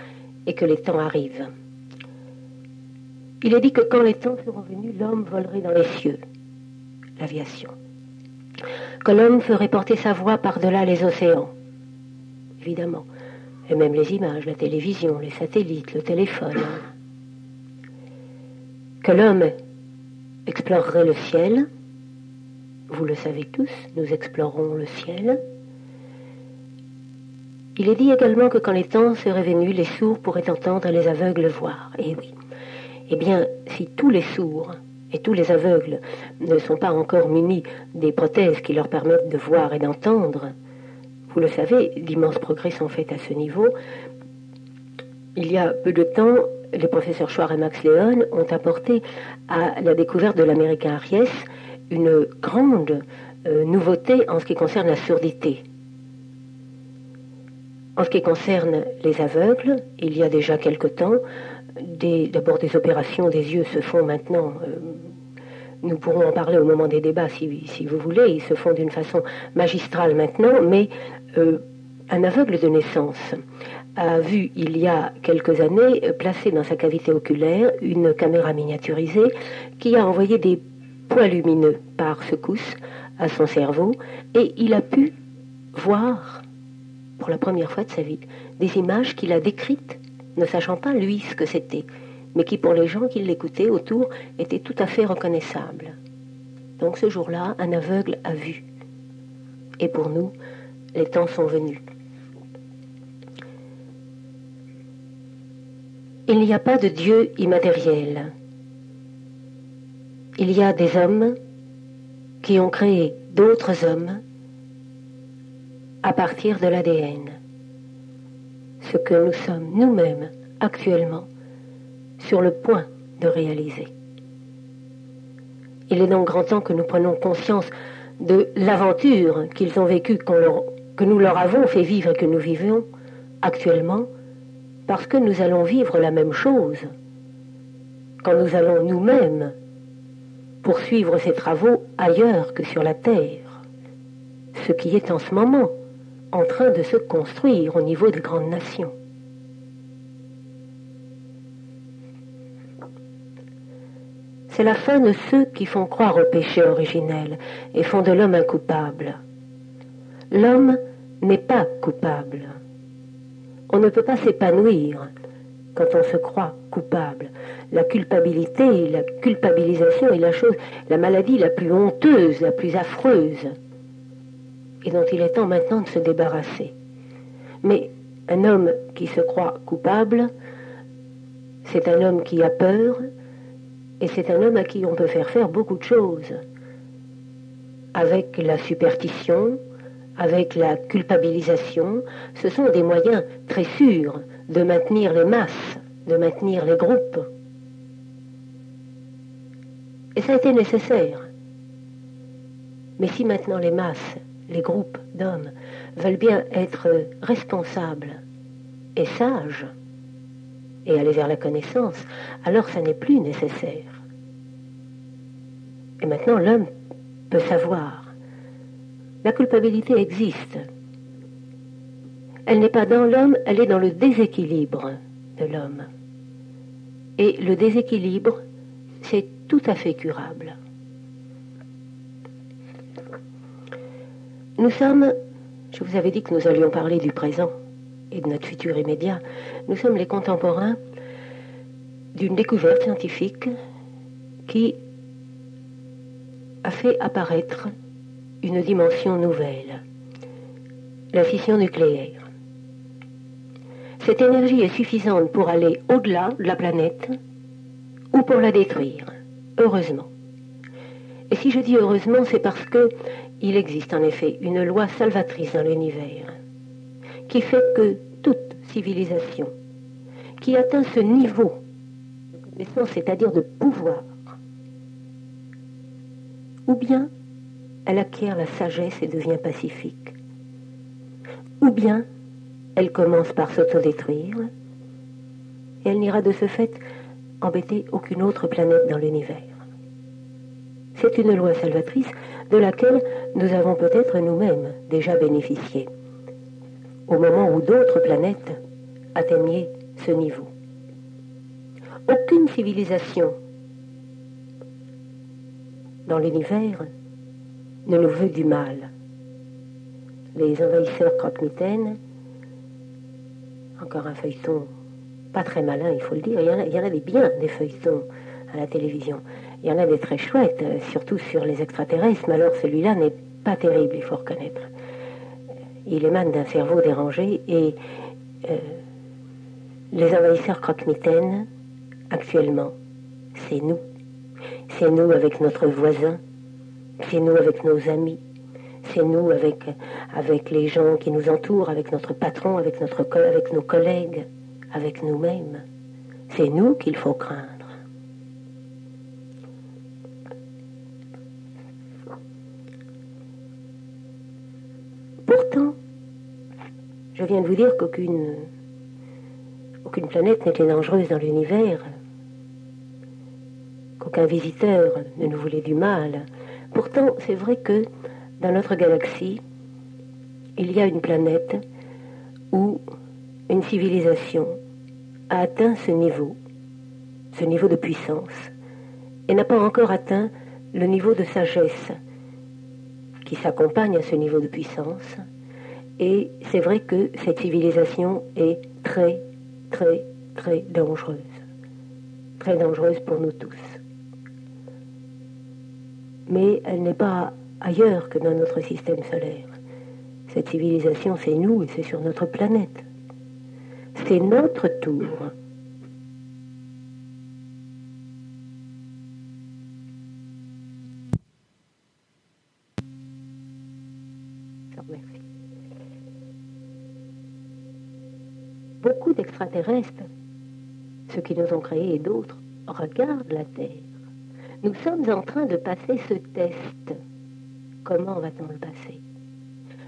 et que les temps arrivent. Il est dit que quand les temps seront venus, l'homme volerait dans les cieux, l'aviation. que l'homme ferait porter sa voix par-delà les océans. Évidemment. Et même les images, la télévision, les satellites, le téléphone. Que l'homme explorerait le ciel. Vous le savez tous, nous explorons le ciel. Il est dit également que quand les temps seraient venus, les sourds pourraient entendre les aveugles voir. Eh oui. Eh bien, si tous les sourds et tous les aveugles ne sont pas encore munis des prothèses qui leur permettent de voir et d'entendre, vous le savez, d'immenses progrès sont faits à ce niveau. Il y a peu de temps, les professeurs Schwarr et Max Leon ont apporté à la découverte de l'américain Aries une grande euh, nouveauté en ce qui concerne la surdité. En ce qui concerne les aveugles, il y a déjà quelque temps, d'abord des opérations des yeux se font maintenant, euh, nous pourrons en parler au moment des débats si, vous voulez, ils se font d'une façon magistrale maintenant, mais euh, un aveugle de naissance a vu il y a quelques années, placé dans sa cavité oculaire, une caméra miniaturisée qui a envoyé des points lumineux par secousse à son cerveau et il a pu voir pour la première fois de sa vie des images qu'il a décrites ne sachant pas lui ce que c'était, mais qui pour les gens qui l'écoutaient autour était tout à fait reconnaissable. Donc ce jour-là, un aveugle a vu. Et pour nous, les temps sont venus. Il n'y a pas de Dieu immatériel. Il y a des hommes qui ont créé d'autres hommes à partir de l'ADN ce que nous sommes nous-mêmes actuellement sur le point de réaliser. Il est donc grand temps que nous prenions conscience de l'aventure qu'ils ont vécue, que nous leur avons fait vivre et que nous vivons actuellement, parce que nous allons vivre la même chose quand nous allons nous-mêmes poursuivre ces travaux ailleurs que sur la Terre, ce qui est en ce moment en train de se construire au niveau des grandes nations. C'est la fin de ceux qui font croire au péché originel et font de l'homme un coupable. L'homme n'est pas coupable. On ne peut pas s'épanouir quand on se croit coupable. La culpabilité, la culpabilisation est la chose, la maladie la plus honteuse, la plus affreuse et dont il est temps maintenant de se débarrasser. Mais un homme qui se croit coupable, c'est un homme qui a peur, et c'est un homme à qui on peut faire faire beaucoup de choses. Avec la superstition, avec la culpabilisation, ce sont des moyens très sûrs de maintenir les masses, de maintenir les groupes. Et ça a été nécessaire. Mais si maintenant les masses les groupes d'hommes veulent bien être responsables et sages et aller vers la connaissance, alors ça n'est plus nécessaire. Et maintenant, l'homme peut savoir. La culpabilité existe. Elle n'est pas dans l'homme, elle est dans le déséquilibre de l'homme. Et le déséquilibre, c'est tout à fait curable. Nous sommes, je vous avais dit que nous allions parler du présent et de notre futur immédiat, nous sommes les contemporains d'une découverte scientifique qui a fait apparaître une dimension nouvelle, la fission nucléaire. Cette énergie est suffisante pour aller au-delà de la planète ou pour la détruire, heureusement. Et si je dis heureusement, c'est parce que il existe en effet une loi salvatrice dans l'univers qui fait que toute civilisation qui atteint ce niveau de c'est-à-dire de pouvoir, ou bien elle acquiert la sagesse et devient pacifique, ou bien elle commence par s'autodétruire, et elle n'ira de ce fait embêter aucune autre planète dans l'univers. C'est une loi salvatrice de laquelle nous avons peut-être nous-mêmes déjà bénéficié, au moment où d'autres planètes atteignaient ce niveau. Aucune civilisation dans l'univers ne nous veut du mal. Les envahisseurs croque-mitaines, encore un feuilleton pas très malin, il faut le dire, il y en a, il y en a des des feuilletons à la télévision. Il y en a des très chouettes, euh, surtout sur les extraterrestres, mais alors celui-là n'est pas terrible, il faut reconnaître. Il émane d'un cerveau dérangé et euh, les envahisseurs croque-mitaines, actuellement, c'est nous. C'est nous avec notre voisin, c'est nous avec nos amis, c'est nous avec, les gens qui nous entourent, avec notre patron, avec, avec nos collègues, avec nous-mêmes. C'est nous qu'il faut craindre. Pourtant, je viens de vous dire qu'aucune aucune planète n'était dangereuse dans l'univers, qu'aucun visiteur ne nous voulait du mal. Pourtant, c'est vrai que dans notre galaxie, il y a une planète où une civilisation a atteint ce niveau, ce niveau de puissance, et n'a pas encore atteint le niveau de sagesse qui s'accompagne à ce niveau de puissance. Et c'est vrai que cette civilisation est très, très, très dangereuse. Très dangereuse pour nous tous. Mais elle n'est pas ailleurs que dans notre système solaire. Cette civilisation, c'est nous et c'est sur notre planète. C'est notre tour Beaucoup d'extraterrestres, ceux qui nous ont créés et d'autres, regardent la Terre. Nous sommes en train de passer ce test. Comment va-t-on le passer?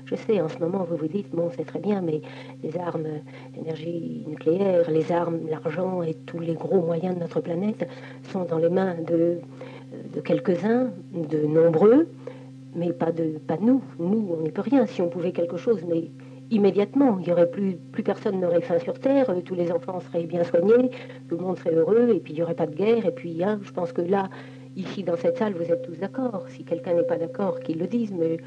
Je sais, en ce moment, vous vous dites, bon, c'est très bien, mais les armes, l'énergie nucléaire, les armes, l'argent et tous les gros moyens de notre planète sont dans les mains de, de quelques-uns, de nombreux, mais pas de, pas nous. Nous, on n'y peut rien. Si on pouvait quelque chose, mais immédiatement, il y aurait plus, personne n'aurait faim sur Terre, euh, tous les enfants seraient bien soignés, tout le monde serait heureux, et puis il n'y aurait pas de guerre. Et puis, hein, je pense que là, ici dans cette salle, vous êtes tous d'accord. Si quelqu'un n'est pas d'accord, qu'il le dise, mais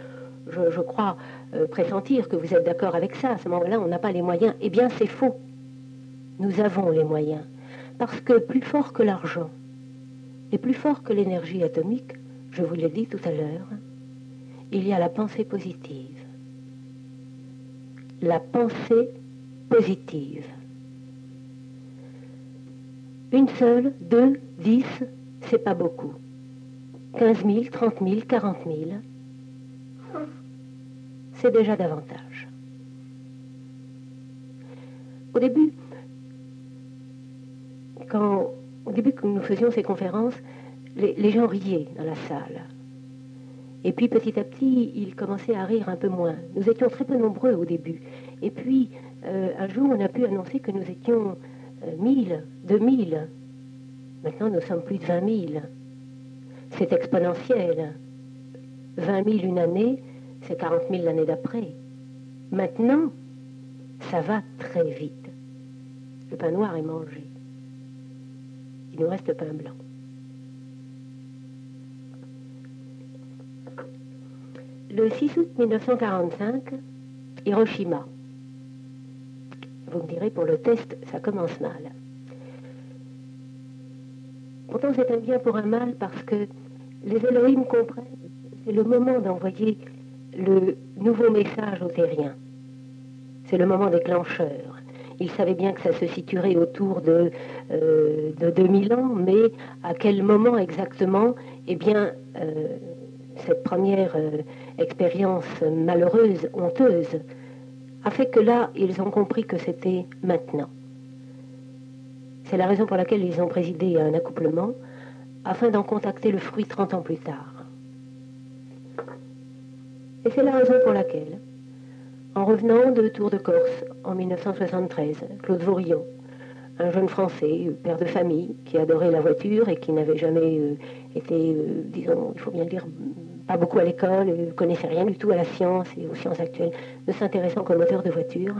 je, crois euh, pressentir que vous êtes d'accord avec ça. À ce moment-là, on n'a pas les moyens. Eh bien, c'est faux. Nous avons les moyens. Parce que plus fort que l'argent, et plus fort que l'énergie atomique, je vous l'ai dit tout à l'heure, il y a la pensée positive. La pensée positive. Une seule, deux, dix, c'est pas beaucoup. Quinze mille, trente mille, quarante mille, c'est déjà davantage. Au début, quand, au début que nous faisions ces conférences, les gens riaient dans la salle. Et puis petit à petit, il commençait à rire un peu moins. Nous étions très peu nombreux au début. Et puis, euh, un jour, on a pu annoncer que nous étions euh, 1000, 2000. Maintenant, nous sommes plus de 20 000. C'est exponentiel. 20 000 une année, c'est 40 000 l'année d'après. Maintenant, ça va très vite. Le pain noir est mangé. Il nous reste pain blanc. Le 6 août 1945, Hiroshima. Vous me direz, pour le test, ça commence mal. Pourtant, c'est un bien pour un mal parce que les Elohim comprennent c'est le moment d'envoyer le nouveau message aux terriens. C'est le moment déclencheur. Ils savaient bien que ça se situerait autour de, euh, de 2000 ans, mais à quel moment exactement? Eh bien, euh, cette première euh, expérience malheureuse, honteuse, a fait que là, ils ont compris que c'était maintenant. C'est la raison pour laquelle ils ont présidé à un accouplement, afin d'en contacter le fruit 30 ans plus tard. Et c'est la raison pour laquelle, en revenant de Tour de Corse en 1973, Claude Vaurion, un jeune Français, père de famille, qui adorait la voiture et qui n'avait jamais euh, été, euh, disons, il faut bien le dire, pas beaucoup à l'école, ne connaissait rien du tout à la science et aux sciences actuelles, ne s'intéressant qu'au moteur de voiture,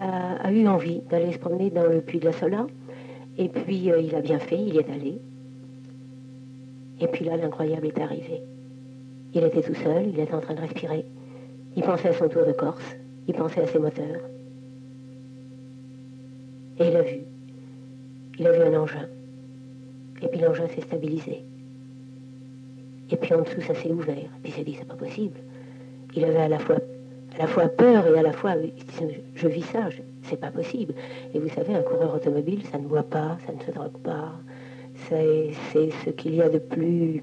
a, eu envie d'aller se promener dans le puits de la Sola. Et puis euh, il a bien fait, il est allé. Et puis là, l'incroyable est arrivé. Il était tout seul, il était en train de respirer. Il pensait à son tour de Corse, il pensait à ses moteurs. Et il a vu. Vu un engin. Et puis l'engin s'est stabilisé. Et puis en dessous, ça s'est ouvert. Et puis il s'est dit, c'est pas possible. Il avait à la fois, à la fois peur et à la fois, je vis ça, c'est pas possible. Et vous savez, un coureur automobile, ça ne boit pas, ça ne se drogue pas. C'est ce qu'il y a de plus,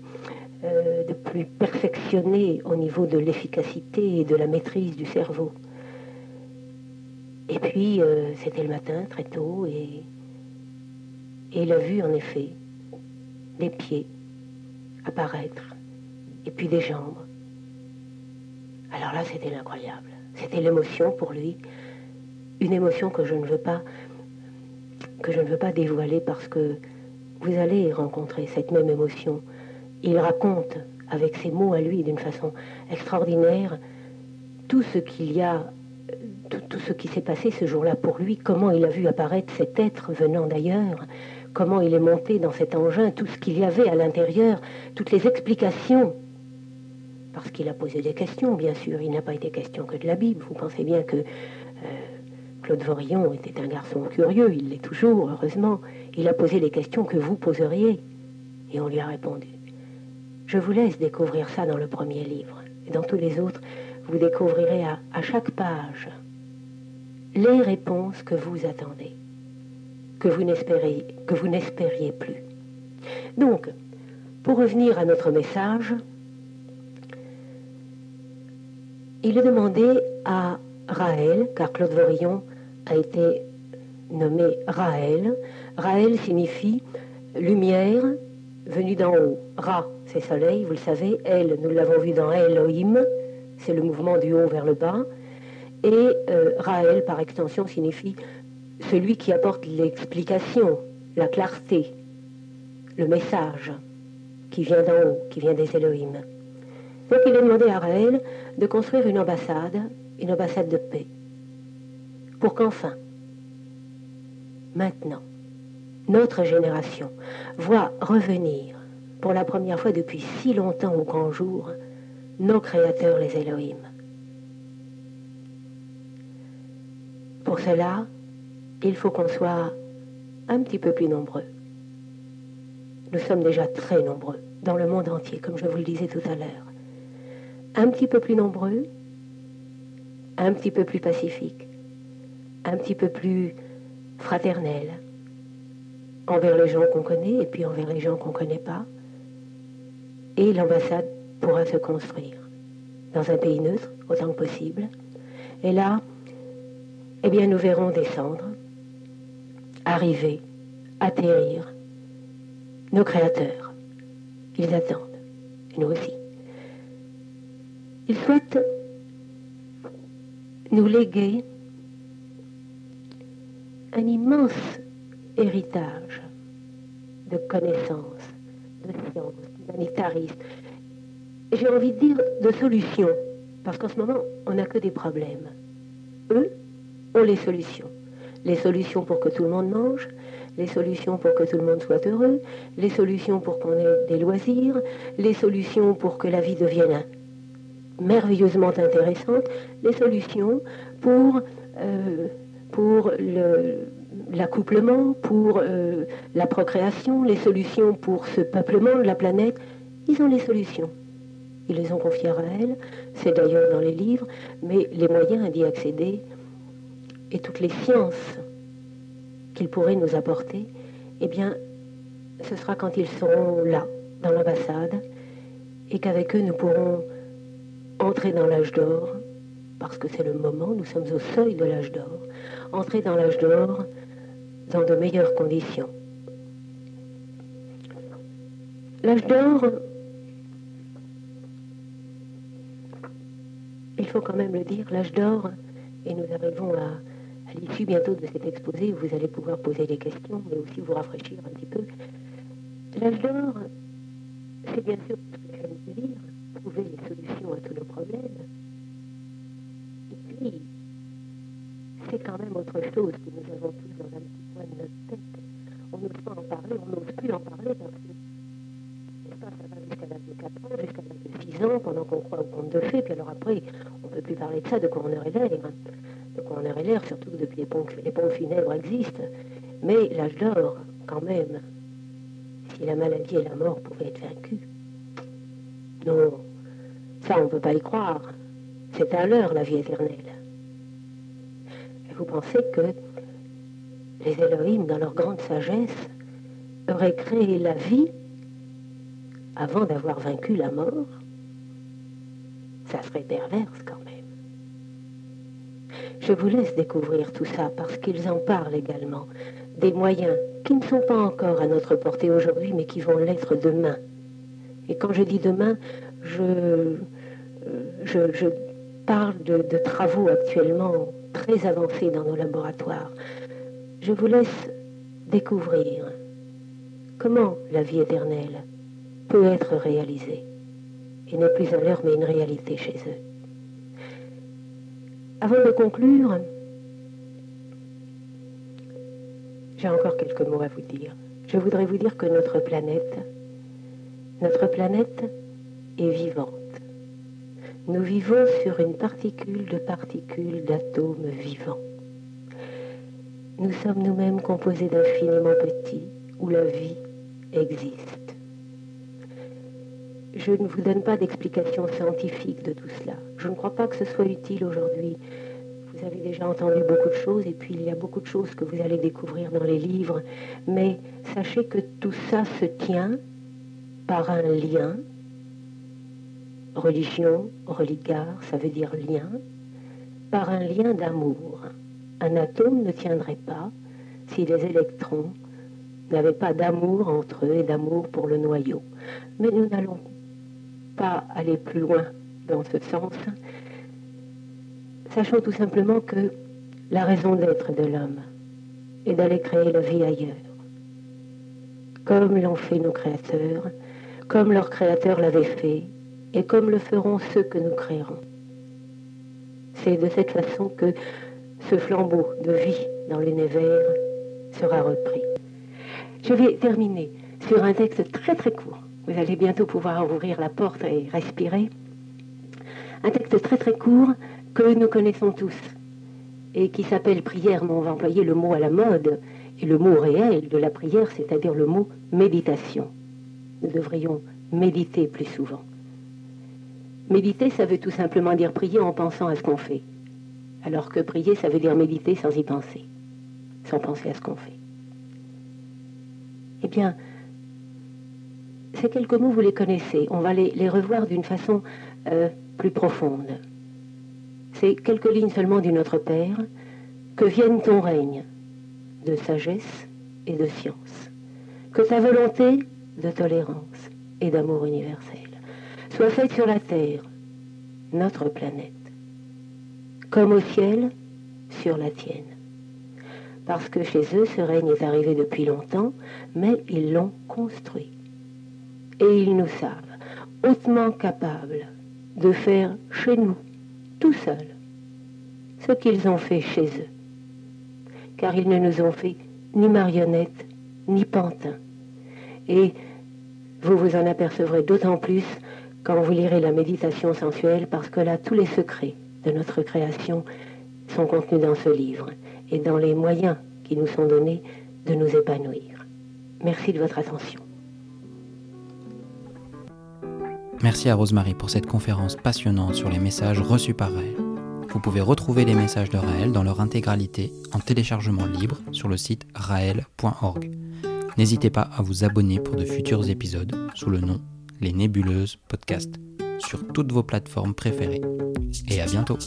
euh, de plus perfectionné au niveau de l'efficacité et de la maîtrise du cerveau. Et puis, euh, c'était le matin, très tôt, et, et il a vu en effet des pieds apparaître, et puis des jambes. Alors là, c'était incroyable. C'était l'émotion pour lui, une émotion que je ne veux pas que je ne veux pas dévoiler parce que vous allez rencontrer cette même émotion. Il raconte avec ses mots à lui d'une façon extraordinaire tout ce qu'il y a, tout, ce qui s'est passé ce jour-là pour lui, comment il a vu apparaître cet être venant d'ailleurs, comment il est monté dans cet engin, tout ce qu'il y avait à l'intérieur, toutes les explications. Parce qu'il a posé des questions, bien sûr. Il n'a pas été question que de la Bible. Vous pensez bien que euh, Claude Vorillon était un garçon curieux, il l'est toujours, heureusement. Il a posé les questions que vous poseriez. Et on lui a répondu. Je vous laisse découvrir ça dans le premier livre. Et dans tous les autres, vous découvrirez à, à chaque page les réponses que vous attendez que vous n'espériez, plus. Donc, pour revenir à notre message, il est demandé à Raël, car Claude Vorillon a été nommé Raël. Raël signifie lumière venue d'en haut. Ra, c'est soleil, vous le savez. Elle, nous l'avons vu dans Elohim, c'est le mouvement du haut vers le bas. Et euh, Raël, par extension, signifie celui qui apporte l'explication, la clarté, le message qui vient d'en haut, qui vient des Elohim. Donc il a demandé à Raël de construire une ambassade, une ambassade de paix, pour qu'enfin, maintenant, notre génération voit revenir, pour la première fois depuis si longtemps au grand jour, nos créateurs les Elohim. Pour cela, il faut qu'on soit un petit peu plus nombreux. Nous sommes déjà très nombreux dans le monde entier, comme je vous le disais tout à l'heure. Un petit peu plus nombreux, un petit peu plus pacifiques, un petit peu plus fraternels envers les gens qu'on connaît et puis envers les gens qu'on ne connaît pas. Et l'ambassade pourra se construire dans un pays neutre autant que possible. Et là, eh bien, nous verrons descendre arriver, atterrir. Nos créateurs, ils attendent, et nous aussi. Ils souhaitent nous léguer un immense héritage de connaissances, de sciences, d'humanitarisme. J'ai envie de dire de solutions, parce qu'en ce moment, on n'a que des problèmes. Eux ont les solutions les solutions pour que tout le monde mange, les solutions pour que tout le monde soit heureux, les solutions pour qu'on ait des loisirs, les solutions pour que la vie devienne merveilleusement intéressante, les solutions pour, euh, pour l'accouplement, pour euh, la procréation, les solutions pour ce peuplement de la planète. Ils ont les solutions. Ils les ont confiées à elle, c'est d'ailleurs dans les livres, mais les moyens d'y accéder et toutes les sciences qu'ils pourraient nous apporter, eh bien, ce sera quand ils seront là, dans l'ambassade, et qu'avec eux, nous pourrons entrer dans l'âge d'or, parce que c'est le moment, nous sommes au seuil de l'âge d'or, entrer dans l'âge d'or dans de meilleures conditions. L'âge d'or, il faut quand même le dire, l'âge d'or, et nous arrivons à, à l'issue bientôt de cet exposé, vous allez pouvoir poser des questions, mais aussi vous rafraîchir un petit peu. L'âge d'or, c'est bien sûr ce que je viens de dire, trouver les solutions à tous nos problèmes. Et puis, c'est quand même autre chose que nous avons tous dans un petit coin de notre tête. On n'ose pas en parler, on n'ose plus en parler parce que Ça va jusqu'à l'âge de 4 ans, jusqu'à l'âge de 6 ans, pendant qu'on croit au conte de fées, puis alors après, on ne peut plus parler de ça, de quoi on aurait l'air. De quoi on aurait l'air, surtout que depuis les pompes, les funèbres existent. Mais l'âge d'or, quand même, si la maladie et la mort pouvaient être vaincues. Non, ça on ne peut pas y croire. C'est à l'heure la vie éternelle. Et vous pensez que les Elohim, dans leur grande sagesse, auraient créé la vie avant d'avoir vaincu la mort? Ça serait perverse quand même. Je vous laisse découvrir tout ça parce qu'ils en parlent également. Des moyens qui ne sont pas encore à notre portée aujourd'hui, mais qui vont l'être demain. Et quand je dis demain, je, euh, parle de, de travaux actuellement très avancés dans nos laboratoires. Je vous laisse découvrir comment la vie éternelle peut être réalisée. Et n'est plus un leurre, mais une réalité chez eux. Avant de conclure, j'ai encore quelques mots à vous dire. Je voudrais vous dire que notre planète, notre planète est vivante. Nous vivons sur une particule de particules d'atomes vivants. Nous sommes nous-mêmes composés d'infiniment petits où la vie existe. Je ne vous donne pas d'explication scientifique de tout cela. Je ne crois pas que ce soit utile aujourd'hui. Vous avez déjà entendu beaucoup de choses et puis il y a beaucoup de choses que vous allez découvrir dans les livres. Mais sachez que tout ça se tient par un lien. Religion, religare, ça veut dire lien. Par un lien d'amour. Un atome ne tiendrait pas si les électrons n'avaient pas d'amour entre eux et d'amour pour le noyau. Mais nous n'allons aller plus loin dans ce sens. Sachons tout simplement que la raison d'être de l'homme est d'aller créer la vie ailleurs, comme l'ont fait nos créateurs, comme leurs créateurs l'avaient fait, et comme le feront ceux que nous créerons. C'est de cette façon que ce flambeau de vie dans l'univers sera repris. Je vais terminer sur un texte très très court. Vous allez bientôt pouvoir ouvrir la porte et respirer. Un texte très très court que nous connaissons tous et qui s'appelle prière, mais on va employer le mot à la mode et le mot réel de la prière, c'est-à-dire le mot méditation. Nous devrions méditer plus souvent. Méditer, ça veut tout simplement dire prier en pensant à ce qu'on fait. Alors que prier, ça veut dire méditer sans y penser, sans penser à ce qu'on fait. Eh bien, ces quelques mots, vous les connaissez. On va les, revoir d'une façon euh, plus profonde. C'est quelques lignes seulement du Notre Père. Que vienne ton règne de sagesse et de science. Que ta volonté de tolérance et d'amour universel soit faite sur la terre, notre planète, comme au ciel, sur la tienne parce que chez eux ce règne est arrivé depuis longtemps, mais ils l'ont construit. Et ils nous savent hautement capables de faire chez nous, tout seuls, ce qu'ils ont fait chez eux. Car ils ne nous ont fait ni marionnettes, ni pantins. Et vous vous en apercevrez d'autant plus quand vous lirez la méditation sensuelle, parce que là, tous les secrets de notre création sont contenus dans ce livre et dans les moyens qui nous sont donnés de nous épanouir. Merci de votre attention. Merci à Rosemary pour cette conférence passionnante sur les messages reçus par Raël. Vous pouvez retrouver les messages de Raël dans leur intégralité en téléchargement libre sur le site raël.org. N'hésitez pas à vous abonner pour de futurs épisodes sous le nom Les Nébuleuses Podcast sur toutes vos plateformes préférées. Et à bientôt